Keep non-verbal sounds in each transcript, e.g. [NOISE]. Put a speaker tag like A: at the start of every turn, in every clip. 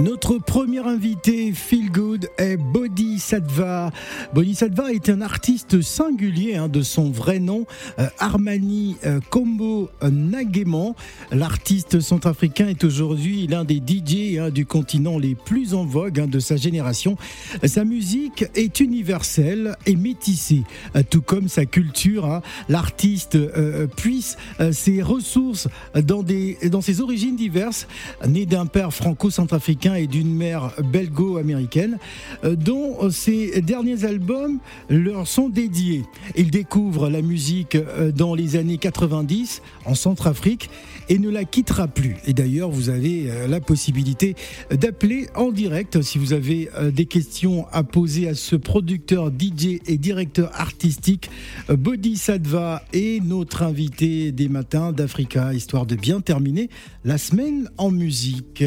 A: Notre premier invité, Feel Good, est Bodhisattva. Bodhisattva est un artiste singulier hein, de son vrai nom, euh, Armani euh, Kombo Nageman. L'artiste centrafricain est aujourd'hui l'un des DJ hein, du continent les plus en vogue hein, de sa génération. Sa musique est universelle et métissée, euh, tout comme sa culture. hein. L'artiste euh, puise euh, ses ressources dans, des, dans ses origines diverses, né d'un père franco-centrafricain et d'une mère belgo-américaine, euh, dont ses derniers albums leur sont dédiés. Il découvre la musique euh, dans les années 90 en Centrafrique et ne la quittera plus. Et d'ailleurs, vous avez euh, la possibilité d'appeler en direct si vous avez euh, des questions à poser à ce producteur DJ et directeur artistique euh, Bodhisattva et notre invité des matins d'Africa, histoire de bien terminer la semaine en musique.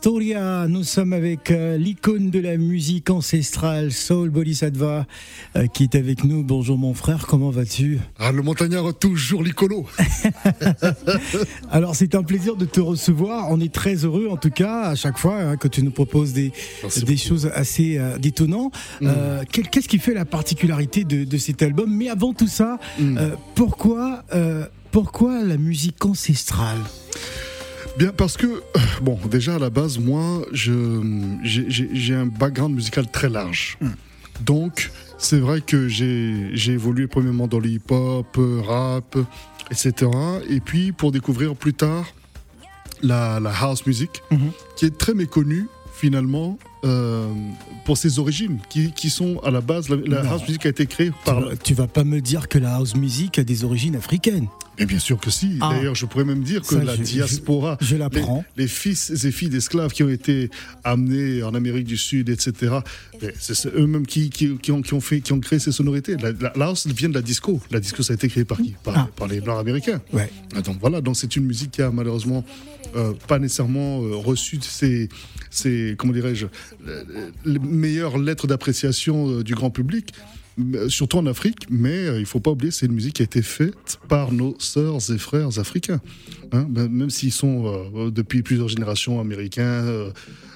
A: Storia, Storia, nous sommes avec euh, l'icône de la musique ancestrale, Soul Bodhisattva, euh, qui est avec nous. Bonjour mon frère, comment vas-tu?
B: Ah, le montagnard, toujours l'icolo. [LAUGHS]
A: Alors c'est un plaisir de te recevoir, on est très heureux en tout cas à chaque fois hein, que tu nous proposes des,
B: Merci
A: des
B: beaucoup.
A: choses assez euh, détonnantes. Euh, quel- Qu'est-ce qui fait la particularité de, de cet album? Mais avant tout ça, euh, pourquoi, euh, pourquoi la musique ancestrale?
B: Bien, parce que, euh, bon, déjà à la base, moi, j'ai- un background musical très large. Donc, c'est vrai que j'ai évolué premièrement dans le hip-hop, euh, rap, etc. Et puis, pour découvrir plus tard la, la house music,
A: Mhm.
B: qui est très méconnue, finalement, euh, pour ses origines, qui, qui sont à la base, la, house music a été créée
A: tu,
B: par...
A: vas- tu vas pas me dire que la house music a des origines africaines
B: Et bien sûr que si.
A: Ah.
B: D'ailleurs, je pourrais même dire que
A: Ça,
B: la
A: je-
B: diaspora,
A: je
B: les, fils et filles d'esclaves qui ont été amenés en Amérique du Sud, etc., mais c'est eux-mêmes qui, qui, qui ont, qui, ont fait, qui ont créé ces sonorités. La, la, la house vient de la disco. La disco, ça a été créé par qui? Par,
A: Ah.
B: par les Blancs américains.
A: Ouais.
B: Ah, Donc voilà, donc c'est une musique qui a malheureusement euh, pas nécessairement euh, reçu ses, ses, comment dirais-je, les- les meilleures lettres d'appréciation euh, du grand public. Euh, surtout en Afrique, mais euh, il faut pas oublier, c'est une musique qui a été faite par nos sœurs et frères africains. Hein, ben, même s'ils sont euh, depuis plusieurs générations américains, euh,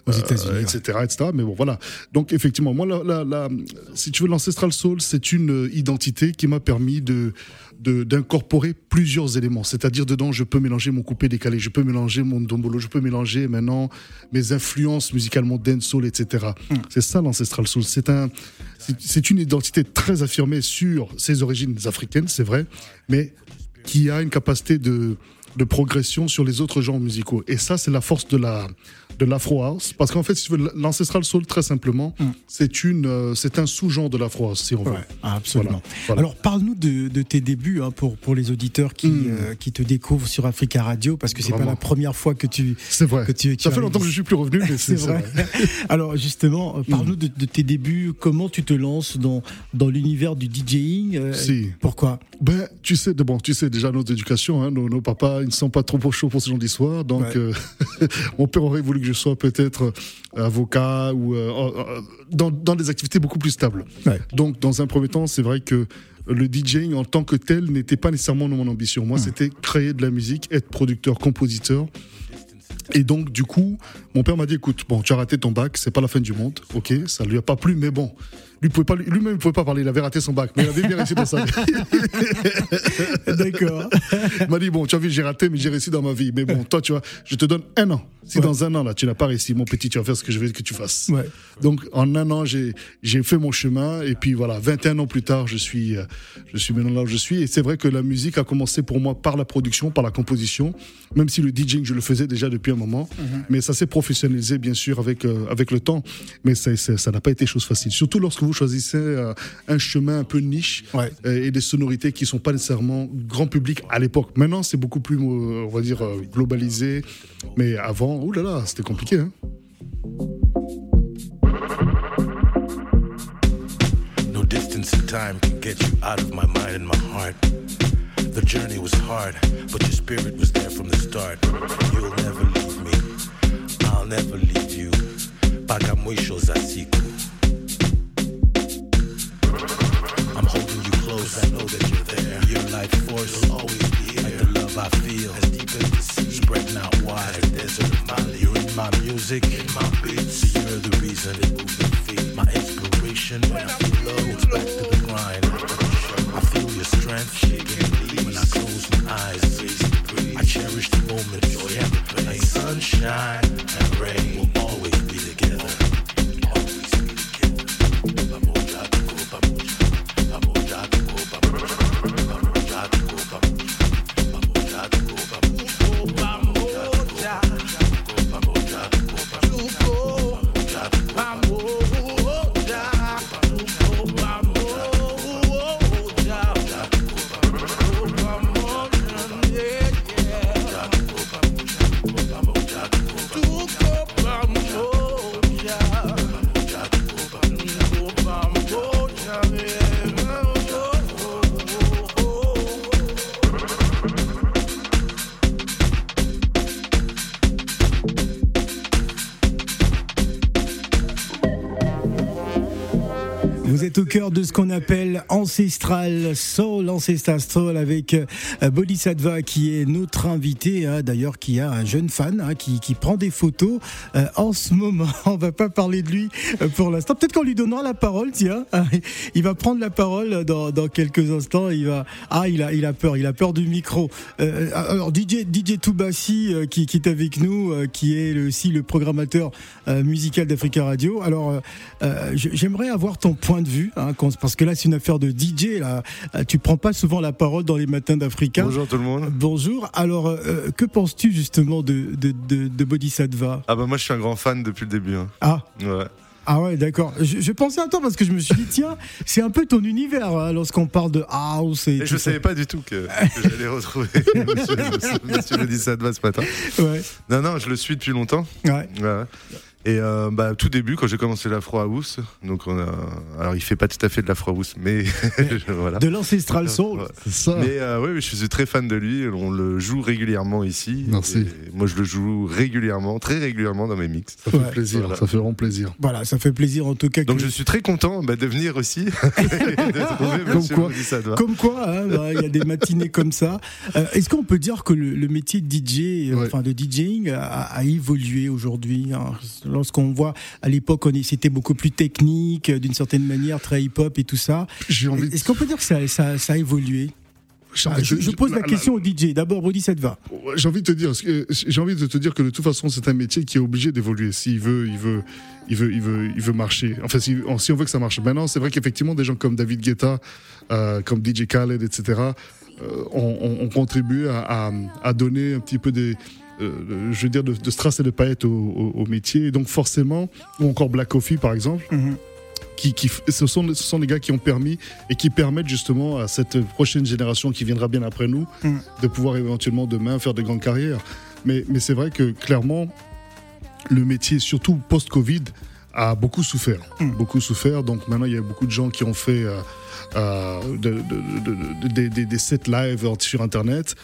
A: Aux
B: euh,
A: États-Unis, ouais.
B: etc., etc. Mais bon, voilà. Donc effectivement, moi, la, la- la- si tu veux, l'ancestral soul, c'est une euh, identité qui m'a permis de d'incorporer plusieurs éléments. C'est-à-dire dedans, je peux mélanger mon coupé décalé, je peux mélanger mon dombolo, je peux mélanger maintenant mes influences musicalement dancehall, etc.
A: Hmm.
B: C'est ça l'ancestral soul. C'est un, c'est une identité très affirmée sur ses origines africaines, c'est vrai, mais qui a une capacité de de progression sur les autres genres musicaux. Et ça, c'est la force de la de l'afro house, parce qu'en fait, si tu veux, l'ancestral soul, très simplement, c'est une, euh, c'est un sous-genre de l'afro house, si on veut.
A: Ouais, absolument.
B: Voilà, voilà.
A: Alors, parle-nous de, de tes débuts hein, pour, pour les auditeurs qui,
B: Mm.
A: euh, qui te découvrent sur Africa Radio, parce que c'est pas la première fois que tu.
B: C'est vrai.
A: Que tu- tu
B: ça fait longtemps que je suis plus revenu, mais [LAUGHS]
A: C'est vrai.
B: vrai. [LAUGHS]
A: Alors, justement, euh,
B: Mm.
A: parle-nous de, de tes débuts. Comment tu te lances dans, dans l'univers du DJing euh,
B: Si.
A: Pourquoi?
B: Ben, tu sais, de- bon, tu sais déjà notre éducation, hein, nos, nos papas, ils ne sont pas trop chauds pour ce genre d'histoire. Donc,
A: Ouais. [LAUGHS]
B: mon père aurait voulu que je sois peut-être euh, avocat ou euh, euh, dans, dans des activités beaucoup plus stables.
A: Ouais.
B: Donc, dans un premier temps, c'est vrai que le DJing en tant que tel n'était pas nécessairement mon ambition. Moi, c'était créer de la musique, être producteur, compositeur. Et donc, du coup, mon père m'a dit, écoute, bon, tu as raté ton bac, c'est pas la fin du monde, ok, ça lui a pas plu, mais bon, lui pouvait pas, lui-même, il pouvait pas parler, il avait raté son bac, mais il avait bien réussi dans sa vie. [LAUGHS]
A: D'accord.
B: Il m'a dit, bon, tu as vu, j'ai raté, mais j'ai réussi dans ma vie. Mais bon, toi, tu vois, je te donne un an. Si
A: Ouais.
B: dans un an, là, tu n'as pas réussi, mon petit, tu vas faire ce que je veux que tu fasses.
A: Ouais.
B: Donc, en un an, j'ai, j'ai fait mon chemin. Et puis, voilà, 21 ans plus tard, je suis, euh, je suis maintenant là où je suis. Et c'est vrai que la musique a commencé pour moi par la production, par la composition. Même si le DJing, je le faisais déjà depuis un moment. Mais ça s'est professionnalisé, bien sûr, avec, euh, avec le temps. Mais ça ça n'a pas été chose facile. Surtout lorsque vous choisissez euh, un chemin un peu niche
A: Ouais.
B: euh, et des sonorités qui sont pas nécessairement grand public à l'époque. Maintenant, c'est beaucoup plus, euh, on va dire, euh, globalisé. Mais avant, oulala, là là, c'était compliqué. Hein.
C: No distance in time can get you out of my mind and my heart. The journey was hard, but your spirit was there from the start. You'll never leave me. I'll never leave you. Mpaka mwisho close. I know that you're there. Your life force will always be here. Like the love I feel, as deep as the sea, spreading out wide. Like desert of Mali. You're in my music, in my beats. You're the reason it moves your feet. My inspiration when I feel low, it's back to the grind. I feel your strength shaking me when I close my eyes. I cherish the moment, joy and the pain. Like sunshine and rain will always be
A: de ce qu'on appelle Ancestral Soul, Ancestral Soul avec euh, Bodhisattva qui est notre invité, hein, d'ailleurs qui a un jeune fan hein, qui, qui prend des photos euh, en ce moment. [LAUGHS] On va pas parler de lui euh, pour l'instant. Peut-être qu'on lui donnera la parole, tiens. [LAUGHS] Il va prendre la parole dans, quelques instants. Il va ah il a il a peur, il a peur du micro. Alors DJ DJ Toubassi qui, qui est avec nous, qui est aussi le programmateur musical d'Africa Radio. Alors j'aimerais avoir ton point de vue, hein, parce que là c'est une affaire de DJ. Là, Euh, tu prends pas souvent la parole dans les matins d'Africa.
D: Bonjour tout le monde.
A: Bonjour. Alors euh, que penses-tu justement de de, de, de Bodhisattva?
D: Ah bah moi je suis un grand fan depuis le début. hein.
A: Ah.
D: Ouais.
A: Ah ouais, d'accord. Je, je pensais à toi parce que je me suis dit, tiens, c'est un peu ton univers hein, lorsqu'on parle de house et,
D: Et
A: tout
D: je
A: ça.
D: savais pas du tout que, que j'allais retrouver [LAUGHS] monsieur, monsieur, monsieur Bodhisattva ce matin.
A: Ouais,
D: Non, non, je le suis depuis longtemps.
A: Ouais,
D: ouais. Et euh, bah, tout début, quand j'ai commencé l'Afro House, donc on a, alors il fait pas tout à fait de l'Afro House, mais [LAUGHS] voilà.
A: De l'ancestral soul.
D: Ouais.
B: C'est ça.
D: Mais euh, ouais, je suis très fan de lui. On le joue régulièrement ici.
B: Merci.
D: Et moi, je le joue régulièrement, très régulièrement dans mes mix.
B: Ça fait
A: Ouais.
B: plaisir,
D: Voilà.
B: ça fait vraiment plaisir.
A: Voilà, ça fait plaisir en tout cas.
D: Donc
A: que-
D: je suis très content bah, de venir aussi [LAUGHS] de
A: Comme quoi. Comme hein, bah, il y a des matinées comme ça. Euh, Est-ce qu'on peut dire que le, le métier de DJ,
B: Ouais.
A: enfin de DJing, a, a évolué aujourd'hui hein? Lorsqu'on voit à l'époque, c'était beaucoup plus technique, euh, d'une certaine manière, très hip-hop et tout ça.
B: Envie
A: Est-ce qu'on peut dire que ça, ça- ça a évolué? Ah, je, pose la question au DJ. D'abord, Body, ça te va?
B: J'ai envie de te dire, j'ai envie de te dire que de toute façon, c'est un métier qui est obligé d'évoluer. S'il veut, il veut, il veut, il veut, il veut marcher. Enfin, si, on- si on veut que ça marche. Maintenant, c'est vrai qu'effectivement, des gens comme David Guetta, euh, comme DJ Khaled, etc., euh, ont, ont- ont contribué à, à- à donner un petit peu des, euh, je veux dire, de, de strass et de paillettes au, au- au métier. Et donc, forcément, ou encore Black Coffee, par exemple,
A: Mhm.
B: qui, ce, sont, ce sont des gars qui ont permis et qui permettent justement à cette prochaine génération qui viendra bien après nous
A: Mm.
B: de pouvoir éventuellement demain faire de grandes carrières. Mais, mais c'est vrai que clairement, le métier, surtout post-Covid, a beaucoup souffert.
A: Mm.
B: Beaucoup souffert. Donc maintenant, il y a beaucoup de gens qui ont fait euh, euh, de- de- de- de- des- sets live sur Internet.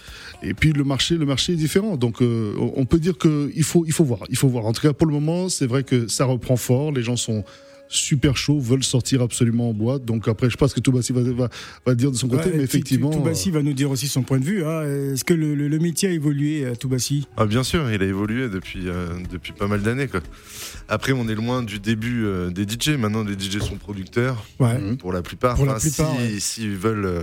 B: Et puis le marché, le marché est différent. Donc euh, on on peut dire qu'il faut, il faut voir. Il faut voir. En tout cas, pour le moment, c'est vrai que ça reprend fort. Les gens sont super chauds, veulent sortir absolument en boîte. Donc après, je sais pas ce que Toubassi va, va, va dire de son côté,
A: Ouais,
B: mais effectivement.
A: Toubassi va nous dire aussi son point de vue. hein. Est-ce que le, le- le métier a évolué, euh, Toubassi?
D: Ah, bien sûr, il a évolué depuis, euh, depuis pas mal d'années. quoi. Après, on est loin du début euh, des DJ. Maintenant, les DJ sont producteurs,
A: Ouais.
B: Mhm.
D: pour la plupart.
A: Pour la
D: Enfin,
A: plupart,
D: si-
A: ouais.
D: S'ils veulent euh,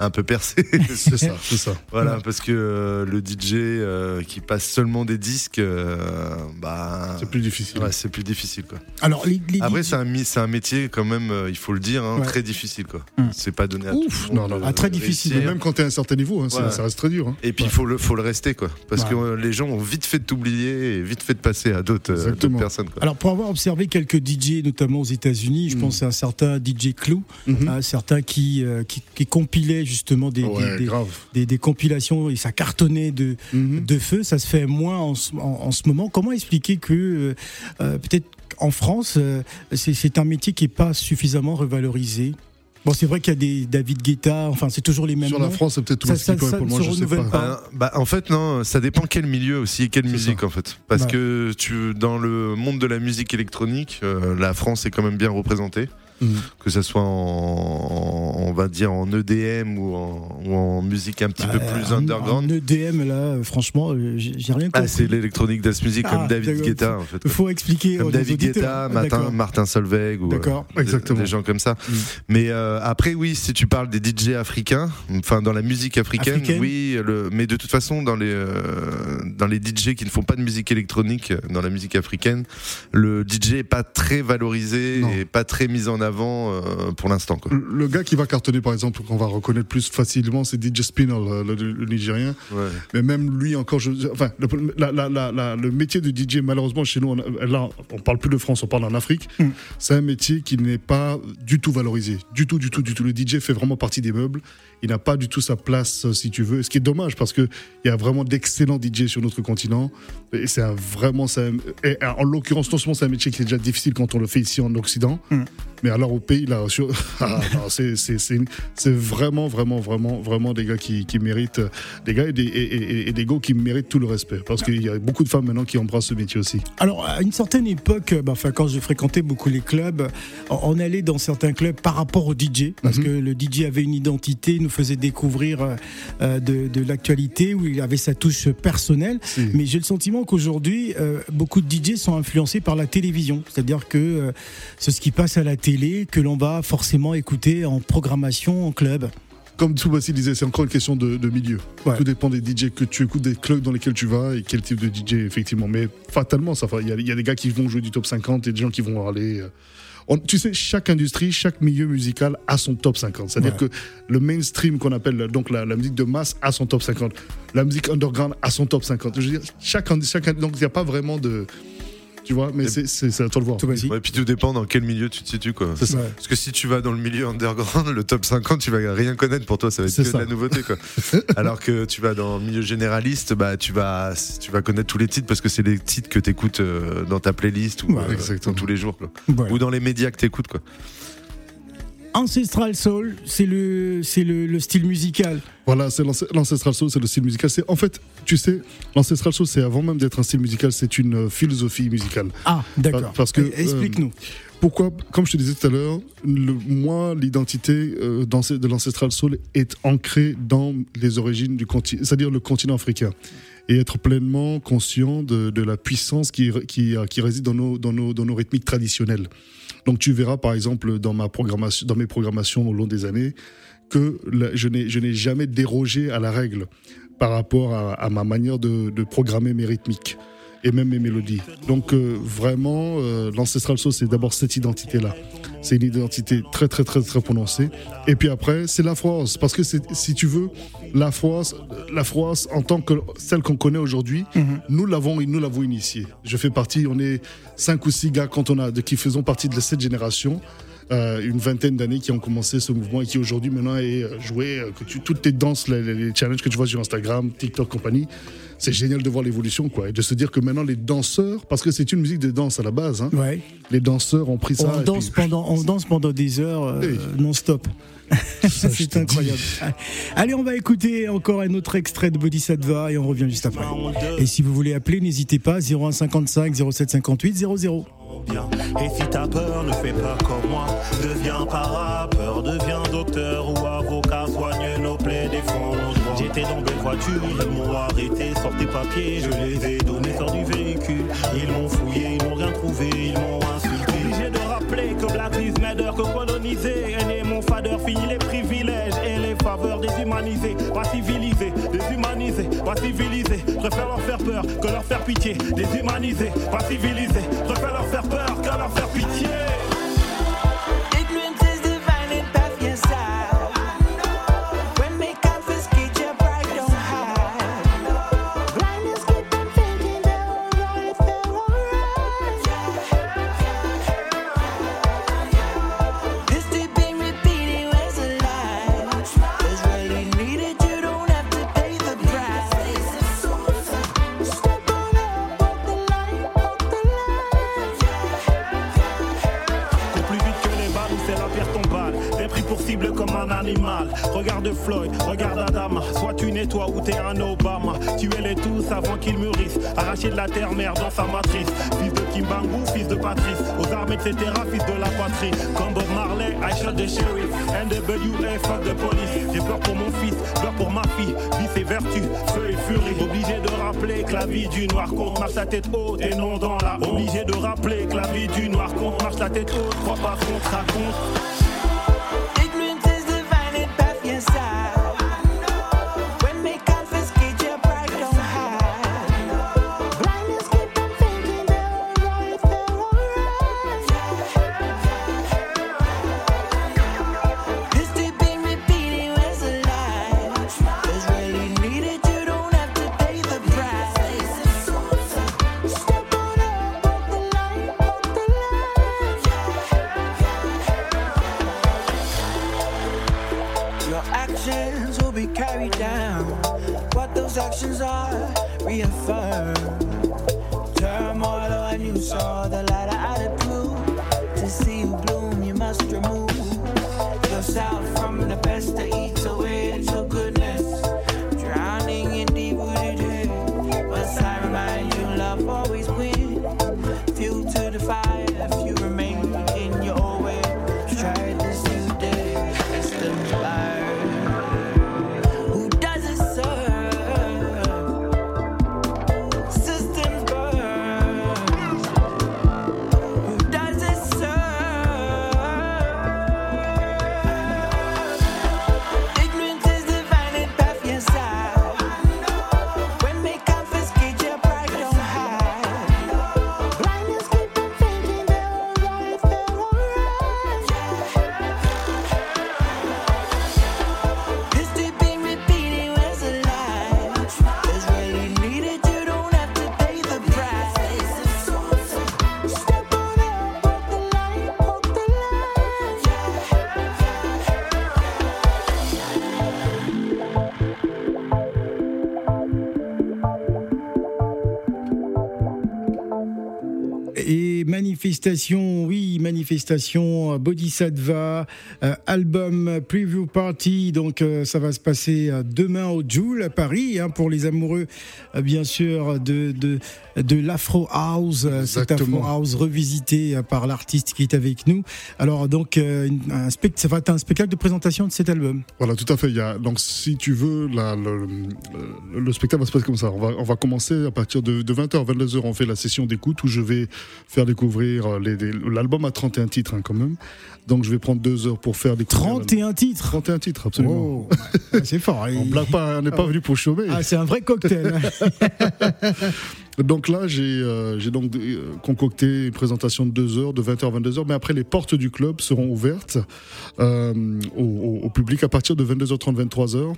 D: un peu percer. [LAUGHS]
B: C'est ça, c'est ça. [LAUGHS]
D: Voilà,
A: Ouais.
D: parce que euh, le DJ euh, qui passe seulement des disques, euh, bah,
B: C'est plus difficile.
D: ouais, c'est plus difficile. Quoi.
A: Alors, les, les
D: Après,
A: DJ
D: c'est un, mi- c'est un métier quand même, euh, il faut le dire, hein,
A: Ouais.
D: très difficile. quoi.
A: Hum.
D: C'est pas donné à
B: Ouf,
D: tout le monde.
B: non, non,
D: de
A: ah, très difficile,
D: réussir.
B: même quand tu es à un certain niveau, hein, ça- reste très dur. hein.
D: Et puis il faut le, faut le rester, quoi. Parce que euh, les gens ont vite fait de t'oublier et vite fait de passer à d'autres euh,
B: Exactement.
D: personnes. Quoi.
A: Alors pour avoir observé quelques DJ, notamment aux États-Unis, je
B: Mm.
A: pense à un certain DJ Clou,
B: Mhm.
A: hein, certains qui, euh, qui qui compilaient justement des,
B: ouais,
A: des, des-
B: grave.
A: des- des compilations et ça cartonnait de
B: Mhm.
A: de feu. Ça se fait moins en, ce- en, en ce moment. Comment expliquer que euh, euh, peut-être en France, euh, c'est un métier qui est pas suffisamment revalorisé. Bon, c'est vrai qu'il y a des David Guetta, enfin c'est toujours les mêmes
B: Sur
A: noms.
B: la France, c'est peut-être tout
A: Ça-
B: le
A: ça-
B: pour
A: ça
B: moi,
A: ne
B: je sais pas.
A: pas.
D: Euh, bah, en fait, non, ça dépend quel milieu aussi et quelle musique
B: ça.
D: en fait. Parce
A: Ouais.
D: que tu, dans le monde de la musique électronique, euh, la France est quand même bien représentée.
B: Mhm.
D: Que ça soit en, on va dire en EDM ou en, ou en musique un petit peu plus
A: en-
D: underground.
A: En EDM là, franchement, euh, j'ai rien
D: Ah,
A: compris.
D: c'est l'électronique dance music
A: Ah,
D: comme David. Guetta en fait.
A: Il faut expliquer
D: Comme David. Guetta,
A: Ah,
D: Martin. Martin Solveig ou euh, des- gens comme ça.
A: Mm.
D: Mais euh, après oui, si tu parles des DJ africains, enfin dans la musique africaine,
A: Africaine.
D: oui, le, mais de toute façon dans les euh, dans les DJ qui ne font pas de musique électronique dans la musique africaine, le DJ est pas très valorisé
B: Non.
D: et pas très mis en avant euh, pour l'instant quoi.
B: Le gars qui va cartonner, par exemple, qu'on va reconnaître plus facilement, c'est DJ Spinal, le, le- le Nigérien.
D: Ouais.
B: Mais même lui encore, je, enfin, le, la- la- la- la- le métier de DJ, malheureusement, chez nous, on, là, on parle plus de France, on parle en Afrique.
A: Mm.
B: C'est un métier qui n'est pas du tout valorisé. Du tout, du tout, du tout. Le DJ fait vraiment partie des meubles. Il n'a pas du tout sa place, euh, si tu veux. Ce qui est dommage parce que il y a vraiment d'excellents DJ sur notre continent. Et c'est un, vraiment, c'est un- et en l'occurrence, non seulement c'est un métier qui est déjà difficile quand on le fait ici en Occident,
A: Mm.
B: Mais alors au pays, là, sur, [LAUGHS] ah, c'est, vraiment, vraiment, vraiment, vraiment des gars qui, qui méritent, des gars et des, et, et- et des gars qui méritent tout le respect. Parce qu'il y a beaucoup de femmes maintenant qui embrassent ce métier aussi.
A: Alors, à une certaine époque, euh, bah, enfin, quand je fréquentais beaucoup les clubs, on allait dans certains clubs par rapport au DJ, parce
B: Mhm.
A: que le DJ avait une identité, nous faisait découvrir euh, euh, de, de l'actualité, où il avait sa touche personnelle.
B: Si.
A: Mais j'ai le sentiment qu'aujourd'hui, euh, beaucoup de DJ sont influencés par la télévision. C'est-à-dire que euh, c'est ce qui passe à la télé que l'on va forcément écouter en programmation, en club.
B: Comme Tsubasi disait, c'est encore une question de, de milieu.
A: Ouais.
B: Tout dépend des DJ que tu écoutes, des clubs dans lesquels tu vas et quel type de DJ, effectivement. Mais fatalement, ça, il y, a- il y a des gars qui vont jouer du top 50 et des gens qui vont aller. euh, on- tu sais, chaque industrie, chaque milieu musical a son top 50. C'est-à-dire
A: Ouais.
B: que le mainstream qu'on appelle donc la, la musique de masse a son top 50. La musique underground a son top 50. Je veux dire, chaque, chaque donc il n'y a pas vraiment de Tu vois, mais c'est- c'est c'est à toi de voir.
D: Ouais, puis tout dépend dans quel milieu tu te situes, quoi.
B: C'est ça.
A: Ouais.
D: Parce que si tu vas dans le milieu underground, le top 50, tu vas rien connaître pour toi, ça va être
B: C'est
D: que
B: ça.
D: de la nouveauté, quoi. [LAUGHS] Alors que tu vas dans le milieu généraliste, bah, tu vas, tu vas connaître tous les titres parce que c'est les titres que t'écoutes euh, dans ta playlist ou
A: Ouais,
D: euh, tous les jours, quoi. Ou dans les médias que t'écoutes, quoi.
A: Ancestral Soul, c'est le, c'est le, le style musical.
B: Voilà, c'est l'ance- l'ancestral soul, c'est le style musical. C'est en fait, tu sais, l'ancestral soul, c'est avant même d'être un style musical, c'est une euh, philosophie musicale.
A: Ah, d'accord.
B: Parce que,
A: Explique-nous.
B: Pourquoi Comme je te disais tout à l'heure, le- moi, l'identité euh, de l'ancestral soul est ancrée dans les origines du continent, c'est-à-dire le continent africain. Et être pleinement conscient de, la puissance qui, qui, qui réside dans nos, dans, nos, dans nos rythmiques traditionnelles. Donc tu verras par exemple dans, ma programmation, dans mes programmations au long des années que je n'ai jamais dérogé à la règle par rapport à, à ma manière de, de programmer mes rythmiques et même mes mélodies. Donc euh, vraiment, euh, l'ancestral soul, c'est d'abord cette identité-là. C'est une identité très très très très prononcée. Et puis après, c'est la France, parce que si tu veux, la France, la France en tant que celle qu'on connaît aujourd'hui, nous l'avons nous l'avons initiée. Je fais partie, on est cinq ou six gars quand on a de qui faisons partie de cette génération. Euh, une vingtaine d'années qui ont commencé ce mouvement et qui aujourd'hui maintenant est euh, joué, euh, que tu, toutes tes danses, les, challenges que tu vois sur Instagram, TikTok, compagnie, c'est génial de voir l'évolution quoi et de se dire que maintenant les danseurs, parce que c'est une musique de danse à la base, hein,
A: Ouais.
B: les danseurs ont pris ça.
A: On danse,
B: puis-
A: pendant, on danse pendant des heures euh, non-stop. [LAUGHS] C'est incroyable. Allez, on va écouter encore un autre extrait de Bodhisattva et on revient juste après. Et si vous voulez appeler, n'hésitez pas 0155 0758 00.
E: bien. Et si t'as peur, ne fais pas comme moi. Deviens parapeur, deviens docteur ou avocat, soigne nos plaies, défends nos. J'étais dans belle voiture, ils m'ont arrêté, sors tes papiers, je les ai donnés, sors du véhicule. Ils m'ont fouillé, ils n'ont rien trouvé, ils m'ont insulté. Obligé de rappeler que Black Lives Matter, que coloniser, faveurs déshumanisés, pas civilisés, déshumanisés, pas civilisés. Je préfère leur faire peur que leur faire pitié, déshumanisés, pas civilisés. Je préfère leur faire peur que leur faire pitié. Floyd, regarde Adama. Soit tu nettoies ou t'es un Obama. Tuez-les tous avant qu'ils mûrissent. Arracher de la terre mère dans sa matrice. Fils de Kimbangu, fils de Patrice. Aux armes, etc. Fils de la patrie. Comme Bob Marley, I shot the sheriff. NWA, fuck the police. J'ai peur pour mon fils, peur pour ma fille. Vice et vertu, feu et furie. Obligé de rappeler que la vie du noir compte marche la tête haute et non dans la. Obligé de rappeler que la vie du noir compte marche la tête haute. Crois pas ce qu'on te
A: et manifestation, oui, manifestation, euh, Bodhisattva, euh, album Preview Party. Donc, euh, ça va se passer demain au Joule à Paris hein, pour les amoureux, euh, bien sûr, de, de, de l'Afro House, cet Afro. House revisité par l'artiste qui est avec nous. Alors, donc, un ça va être un spectacle de présentation de cet album.
B: Voilà, tout à fait. Il y a, donc, si tu veux, la- le, le- le spectacle va se passer comme ça. On va, on va commencer à partir de, de 20h, 22h. On fait la session d'écoute où je vais faire découvrir euh, l'album a 31 titres hein, quand même. Donc, je vais prendre deux heures pour faire découvrir.
A: 31 titres
B: 31 titres, absolument.
A: Oh, [LAUGHS] ah, c'est fort.
B: On blague pas, on n'est pas venu pour chômer.
A: Ah, c'est un vrai cocktail. hein. [LAUGHS]
B: Donc là, j'ai euh, donc euh, concocté une présentation de 2 heures, de 20h à 22h. Mais après, les portes du club seront ouvertes euh, au, au- au public à partir de 22h30, 23h.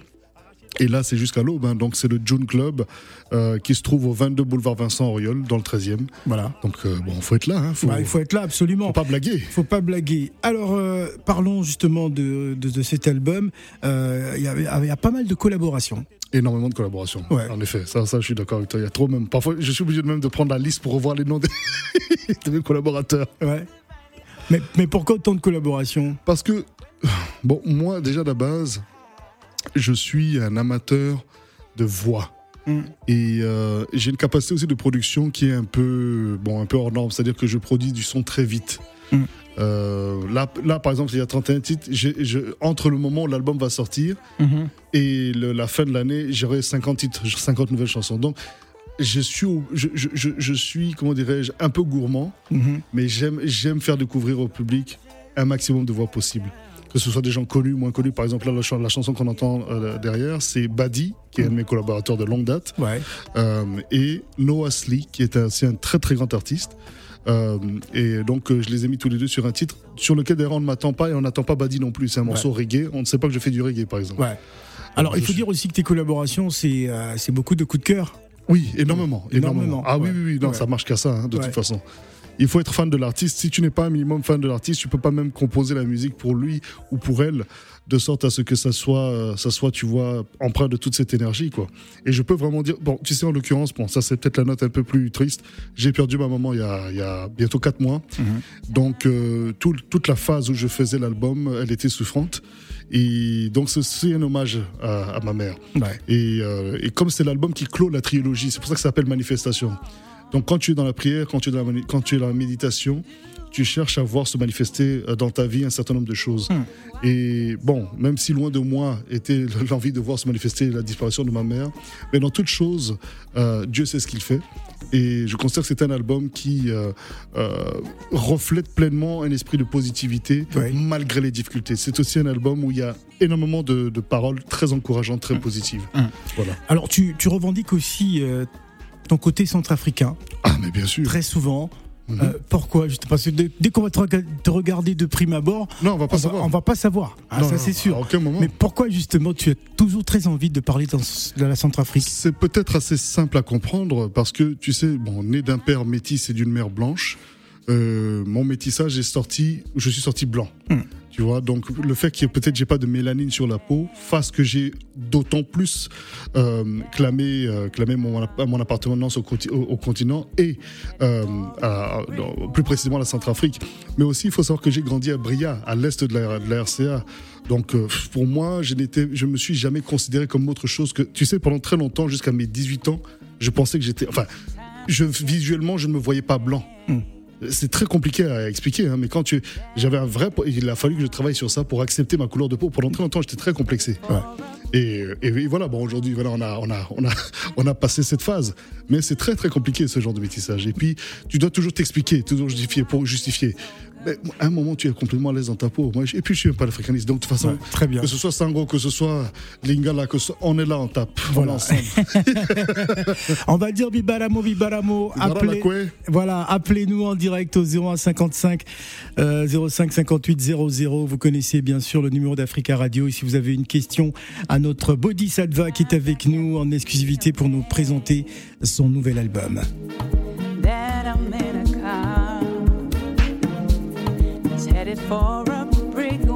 B: Et là, c'est jusqu'à l'aube. hein. Donc, c'est le June Club euh, qui se trouve au 22 boulevard Vincent Auriol, dans le 13e.
A: voilà.
B: Donc, euh, bon, faut être là. Hein. Faut,
A: Bah, il faut être là, absolument.
B: faut pas blaguer.
A: Faut pas blaguer. Alors, euh, parlons justement de, de, de cet album. Euh, Il y, y a pas mal de collaborations.
B: Énormément de collaborations.
A: Ouais.
B: En effet, ça, ça, je suis d'accord avec toi. Il y a trop même. Parfois, je suis obligé de même de prendre la liste pour revoir les noms des, [LAUGHS] collaborateurs.
A: Ouais. Mais, mais pourquoi autant de collaborations?
B: Parce que, bon, moi, déjà, de la base, je suis un amateur de voix.
A: Mm.
B: Et euh, j'ai une capacité aussi de production qui est un peu, bon, un peu hors norme. C'est-à-dire que je produis du son très vite.
A: Mm.
B: Euh, là, là, par exemple, il y a 31 titres. je- entre le moment où l'album va sortir et le- la fin de l'année, j'aurai 50 titres, 50 nouvelles chansons. Donc, je suis, je, suis comment dirais-je, un peu gourmand
A: Mhm.
B: mais j'aime j'aime faire découvrir au public un maximum de voix possible. Que ce soit des gens connus, moins connus. Par exemple, là, la, chan- la chanson qu'on entend euh, derrière, c'est Buddy, qui est un de mes collaborateurs de longue date,
A: Ouais.
B: euh, et Noah Slee, qui est aussi un très très grand artiste. Euh, et donc, euh, je les ai mis tous les deux sur un titre sur lequel d'ailleurs on ne m'attend pas et on n'attend pas Buddy non plus. C'est un morceau reggae. On ne sait pas que je fais du reggae, par exemple.
A: Ouais. Alors, il faut
B: suis-
A: dire aussi que tes collaborations, c'est euh, beaucoup de coups de cœur.
B: Oui, énormément. énormément.
A: Énormément,
B: Ah oui,
A: ouais.
B: oui, oui, non, ça marche qu'à ça, hein, de toute façon. Il faut être fan de l'artiste. Si tu n'es pas un minimum fan de l'artiste, tu peux pas même composer la musique pour lui ou pour elle, de sorte à ce que ça soit, euh, ça soit, tu vois, empreint de toute cette énergie, quoi. Et je peux vraiment dire, bon, tu sais, en l'occurrence, bon, ça c'est peut-être la note un peu plus triste. J'ai perdu ma maman il y a, il y a bientôt quatre mois. Donc, euh, tout- toute la phase où je faisais l'album, elle était souffrante. Et donc, c'est- c'est un hommage à, à ma mère.
A: Ouais.
B: Et, euh, et comme c'est l'album qui clôt la trilogie, c'est pour ça que ça s'appelle Manifestation. Donc quand tu es dans la prière, quand tu es dans la, mani- quand tu es dans la méditation, tu cherches à voir se manifester euh, dans ta vie un certain nombre de choses. Et bon, même si loin de moi était [LAUGHS] l'envie de voir se manifester la disparition de ma mère, mais dans toute chose, euh, Dieu sait ce qu'il fait. Et je considère que c'est un album qui euh, euh, reflète pleinement un esprit de positivité malgré les difficultés. C'est aussi un album où il y a énormément de, de paroles très encourageantes, très positives. Voilà.
A: Alors, tu, tu revendiques aussi ton côté centrafricain,
B: Ah, mais bien sûr.
A: très souvent.
B: Mhm.
A: Euh, pourquoi? Parce que dès, qu'on va te, rega- te regarder de prime abord,
B: Non, on va
A: on
B: pas
A: va,
B: savoir.
A: on va pas savoir. Ah,
B: Non,
A: ça, c'est
B: À
A: sûr.
B: aucun moment.
A: Mais pourquoi justement tu as toujours très envie de parler dans, de la Centrafrique?
B: C'est peut-être assez simple à comprendre parce que, tu sais, bon, né d'un père métis et d'une mère blanche, euh, mon métissage est sorti, je suis sorti blanc.
A: Hmm.
B: Tu vois, donc le fait que peut-être j'ai pas de mélanine sur la peau fasse que j'ai d'autant plus euh, clamé, euh, clamé mon, mon appartenance au, conti- au, au continent et euh, à- plus précisément à la Centrafrique. Mais aussi, il faut savoir que j'ai grandi à Bria, à l'est de la, de la RCA. Donc, pour moi, je n'étais, je me suis jamais considéré comme autre chose que, tu sais, pendant très longtemps, jusqu'à mes 18 ans, je pensais que j'étais, enfin, je, visuellement, je ne me voyais pas blanc.
A: Hmm.
B: C'est très compliqué à expliquer, hein, mais quand tu, j'avais un vrai, il a fallu que je travaille sur ça pour accepter ma couleur de peau. Pendant très longtemps, j'étais très complexé.
A: Ouais.
B: Et, et, et voilà, bon, aujourd'hui, voilà, on a, on a, on a, [LAUGHS] on a passé cette phase. Mais c'est très, très compliqué ce genre de métissage. Et puis, tu dois toujours t'expliquer, toujours justifier pour justifier. Mais à un moment, tu es complètement à l'aise dans ta peau. Moi, et puis, je suis un panafricaniste. Donc, de toute façon,
A: Ouais, Très bien.
B: que ce soit Sango, que ce soit Lingala, que ce on est là, on tape.
A: Voilà.
B: On est ensemble. [LAUGHS]
A: On va dire Bibaramo, Bibaramo.
B: Voilà,
A: Appelez, voilà, appelez-nous en direct au 0155 euh, 05 58 00. Vous connaissez bien sûr le numéro d'Africa Radio. Et si vous avez une question à notre Bodhisattva qui est avec nous en exclusivité pour nous présenter son nouvel album.
F: that I'm in for a brick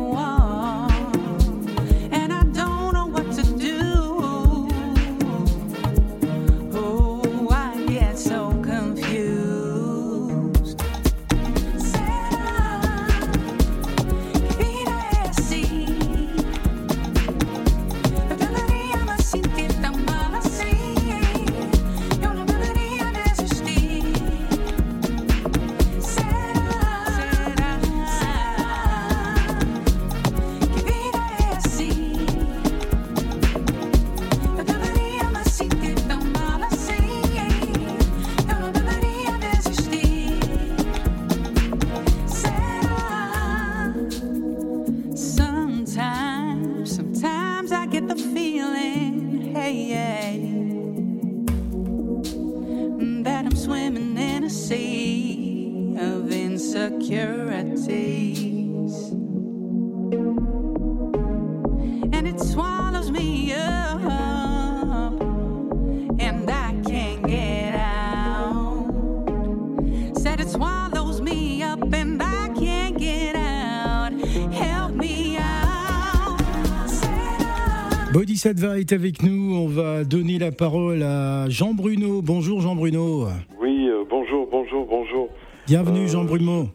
A: Bodhisattva est avec nous. On va donner la parole à Jean Bruno. Bonjour Jean Bruno.
G: Oui, euh, bonjour, bonjour, bonjour.
A: Bienvenue
G: Euh,
A: Jean Bruno.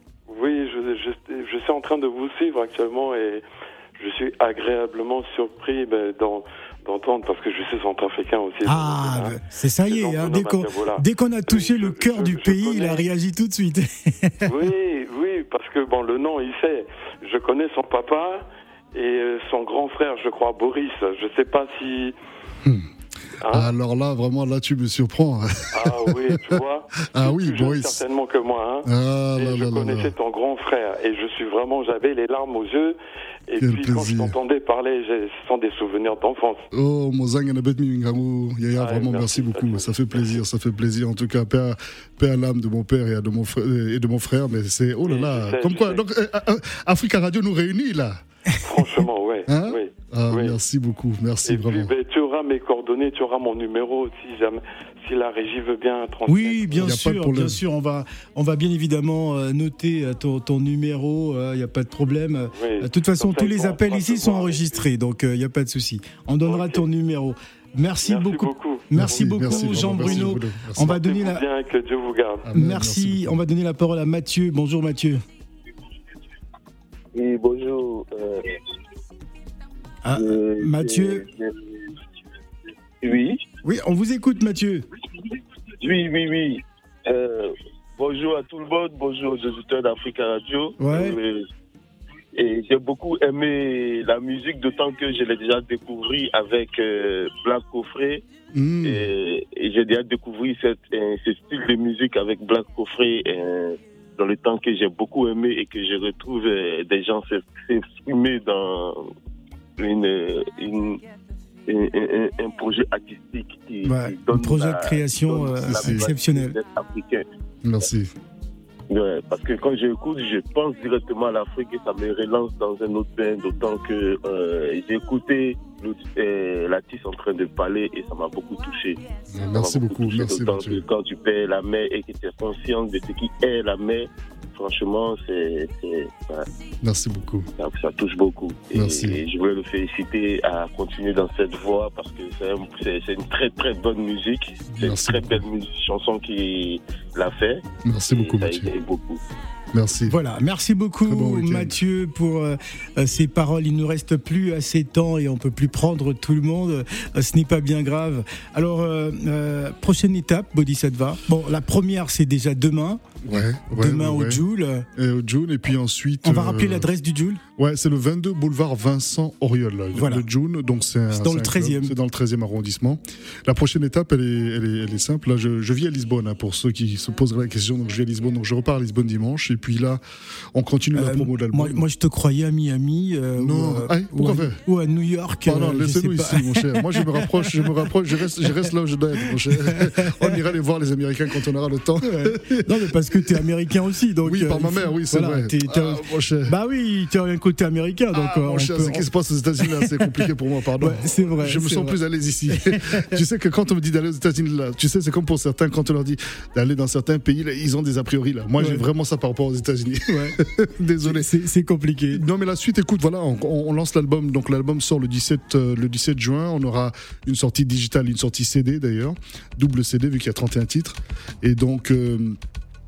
G: Oui, je, je, je suis en train de vous suivre actuellement et je suis agréablement surpris ben, d'en- d'entendre, parce que je suis centrafricain aussi.
A: Ah,
G: Hein.
A: c'est ça y est. Hein, dès qu'on a touché
G: Oui,
A: le cœur du
G: je
A: pays, il a réagi tout de suite.
G: Oui, oui, parce que bon, le nom, il sait. Je connais son papa et euh, son grand frère, je crois, Boris. Je sais pas si. Hein
B: Alors là, vraiment, là, tu me surprends.
G: Ah oui, tu vois. [LAUGHS]
B: Ah oui,
G: plus
B: Boris.
G: Certainement que moi. Hein.
B: Ah
G: Et
B: là
G: je
B: là
G: connaissais
B: là.
G: ton grand frère et je suis vraiment, j'avais les larmes aux yeux. Et
B: Quel
G: puis quand je
B: plaisir.
G: t'entendais parler, j'ai- ce sont des souvenirs d'enfance.
B: Oh, Mozang Anabet Mingangu. Yaya, vraiment,
G: merci,
B: merci beaucoup. Ça fait plaisir, ça fait plaisir. En tout cas, paix à, paix à l'âme de mon père et à de mon frère, et de mon frère. Mais c'est, oh là là.
G: sais,
B: Comme quoi,
G: sais.
B: donc, euh, euh, Africa Radio nous réunit, là.
G: Franchement, ouais.
B: Hein
G: oui.
B: Ah,
G: Oui.
B: merci beaucoup. Merci
G: Et
B: vraiment.
G: puis, ben, tu auras mes coordonnées, tu auras mon numéro si jamais, si la régie veut bien transmettre.
A: Oui, bien sûr, bien sûr. On va, on va bien évidemment euh, noter euh, ton, ton numéro. Il n'y a pas de problème.
G: Oui.
A: Euh, De toute façon, tous les appels ici sont enregistrés, donc il n'y a pas de souci. On donnera ton numéro. Merci,
G: Merci
A: beaucoup.
G: beaucoup.
A: Merci, beaucoup,
B: merci, vraiment,
A: Jean
B: merci,
A: Bruno.
B: Bruno. Merci.
A: On va donner la.
G: bien, que Dieu vous garde.
B: Amen,
A: Merci. On va donner la parole à Mathieu. Bonjour Mathieu.
H: Oui, bonjour. euh,
A: Ah,
H: je-
A: Mathieu.
H: je- je- Oui,
A: Oui, on vous écoute, Mathieu.
H: oui, oui, oui. Euh, bonjour à tout le monde, bonjour aux auditeurs d'Africa Radio.
A: Ouais.
H: Euh, et j'ai beaucoup aimé la musique, d'autant que je l'ai déjà découvert avec euh, Black Coffret.
B: Hmm.
H: Et, et j'ai déjà découvert cette, euh, ce style de musique avec Black Coffret euh, dans le temps que j'ai beaucoup aimé et que je retrouve euh, des gens s'ex- s'exprimer dans une, une, un, un- un projet artistique qui,
A: Ouais,
H: qui donne
A: un projet
H: la-
A: de création euh, exceptionnel.
B: Merci.
H: Ouais, parce que quand j'écoute, je pense directement à l'Afrique et ça me relance dans un autre bain, d'autant que euh, j'ai écouté euh, l'artiste en train de parler et ça m'a beaucoup touché.
B: Merci beaucoup.
H: touché,
B: Merci,
H: d'autant
B: Mathieu.
H: que quand tu perds la mer et que tu es conscient de ce qui est la mer, franchement, c'est,
B: Merci beaucoup.
H: ça, ça touche beaucoup. Et,
B: Merci.
H: et je voulais le féliciter à continuer dans cette voie parce que c'est, un- c'est- c'est une très très bonne musique. C'est une très
B: beaucoup.
H: belle musique, chanson qu'il a fait.
B: Merci beaucoup, Mathieu.
H: beaucoup.
B: Merci.
A: Voilà, merci beaucoup
B: bon.
A: Mathieu pour euh, euh, ces paroles. Il ne reste plus assez de temps et on peut plus prendre tout le monde. Euh, ce n'est pas bien grave. Alors, euh, euh, prochaine étape, Bodhisattva. Bon, la première, c'est déjà demain.
B: Ouais, ouais,
A: demain
B: ouais,
A: au. Joule.
B: Et au June, et puis ensuite.
A: On va
B: euh,
A: rappeler l'adresse du Joule.
B: Ouais, c'est le 22 boulevard Vincent Auriol, là,
A: Voilà.
B: le June. Donc c'est
A: dans le
B: un club,
A: 13e.
B: C'est dans le 13e arrondissement. La prochaine étape, elle est, elle est, elle est simple. Là, je, je vis à Lisbonne, hein, pour ceux qui se poseraient la question. Donc je vis à Lisbonne, donc je repars à Lisbonne dimanche. Et puis là, on continue la
A: Euh,
B: promo de l'album.
A: moi, moi, je te croyais à Miami. euh,
B: Non.
A: ou, euh,
B: Ah,
A: ou à,
B: faire
A: ou à New York.
B: Non,
A: euh, je
B: laissez-nous ici, mon cher. Moi, je me rapproche, je me rapproche, je reste, je reste là où je dois être, mon cher. [LAUGHS] On ira aller voir les Américains quand on aura le temps.
A: Non, mais parce que tu es américain aussi. Donc,
B: oui,
A: euh,
B: par
A: il
B: ma mère, oui, c'est
A: voilà,
B: vrai.
A: t'es- t'es-
B: Ah, mon cher.
A: Bah oui, tu as un côté américain. Donc,
B: Ah,
A: euh,
B: mon
A: on
B: cher,
A: peut-
B: ce qui se passe aux États-Unis, c'est compliqué pour moi, pardon.
A: Ouais, c'est vrai,
B: Je me sens
A: vrai.
B: plus à l'aise ici. [LAUGHS] tu sais que quand on me dit d'aller aux États-Unis, là, tu sais, c'est comme pour certains, quand on leur dit d'aller dans certains pays, là, ils ont des a priori, là. Moi, j'ai vraiment ça par rapport aux États-Unis.
A: Ouais. [LAUGHS]
B: Désolé.
A: C'est c'est compliqué.
B: Non mais la suite, écoute, voilà, on, on lance l'album. Donc l'album sort le 17, euh, le 17 juin. On aura une sortie digitale, une sortie CD d'ailleurs, double CD vu qu'il y a 31 titres. Et donc euh,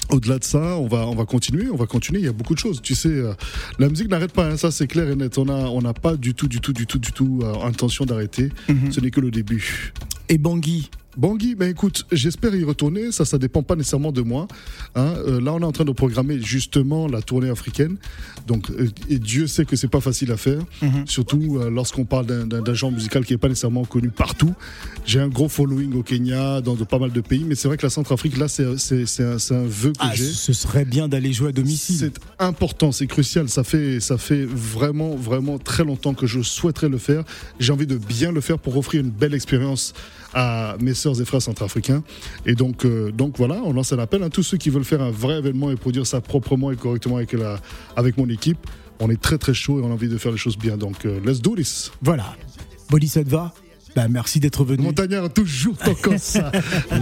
B: au-delà de ça, on va on va continuer, on va continuer. Il y a beaucoup de choses. Tu sais, euh, la musique n'arrête pas. hein, ça c'est clair et net. On a on n'a pas du tout, du tout, du tout, du tout euh, intention d'arrêter.
A: Mhm.
B: Ce n'est que le début.
A: Et Bangui?
B: Bangui, ben écoute, j'espère y retourner. Ça, ça dépend pas nécessairement de moi. hein. Euh, là, on est en train de programmer justement la tournée africaine. Donc, euh, et Dieu sait que c'est pas facile à faire.
A: Mhm.
B: Surtout euh, lorsqu'on parle d'un- genre musical qui est pas nécessairement connu partout. J'ai un gros following au Kenya, dans de pas mal de pays, mais c'est vrai que la Centrafrique, là, c'est un, un vœu que
A: Ah,
B: j'ai.
A: ce serait bien d'aller jouer à domicile.
B: C'est important, c'est crucial. Ça fait, ça fait vraiment, vraiment très longtemps que je souhaiterais le faire. J'ai envie de bien le faire pour offrir une belle expérience à mes sœurs et frères centrafricains. Et donc, euh, donc voilà, on lance un appel à tous ceux qui veulent faire un vrai événement et produire ça proprement et correctement avec, la, avec mon équipe. On est très très chaud et on a envie de faire les choses bien. Donc, euh, let's do this.
I: Voilà. Body, ça te va bah, Merci d'être venu.
B: Montagnard toujours [LAUGHS] comme ça.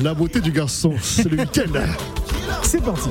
B: La beauté du garçon, c'est le week-end.
I: C'est parti.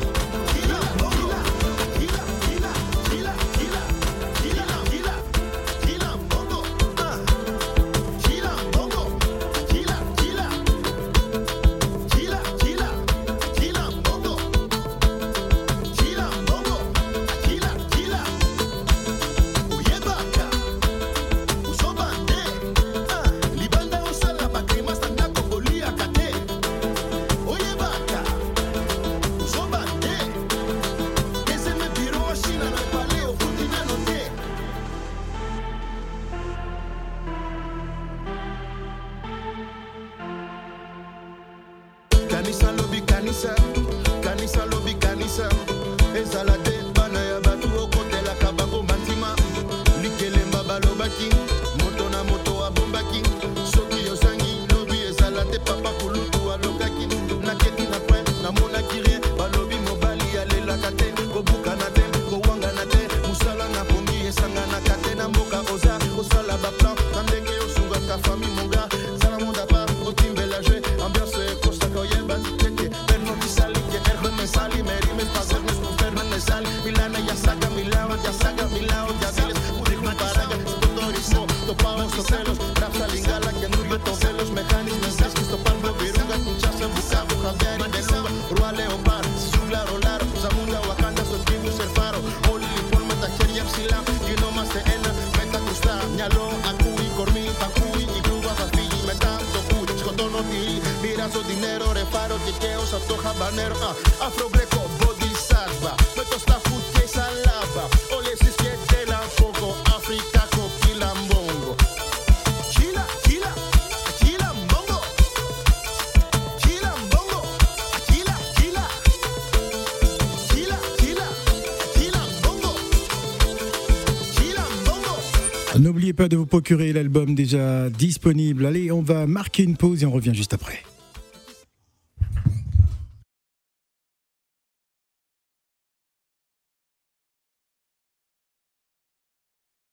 A: Ah,
I: N'oubliez pas de vous procurer l'album déjà disponible. Allez, on va marquer une pause et on revient juste après.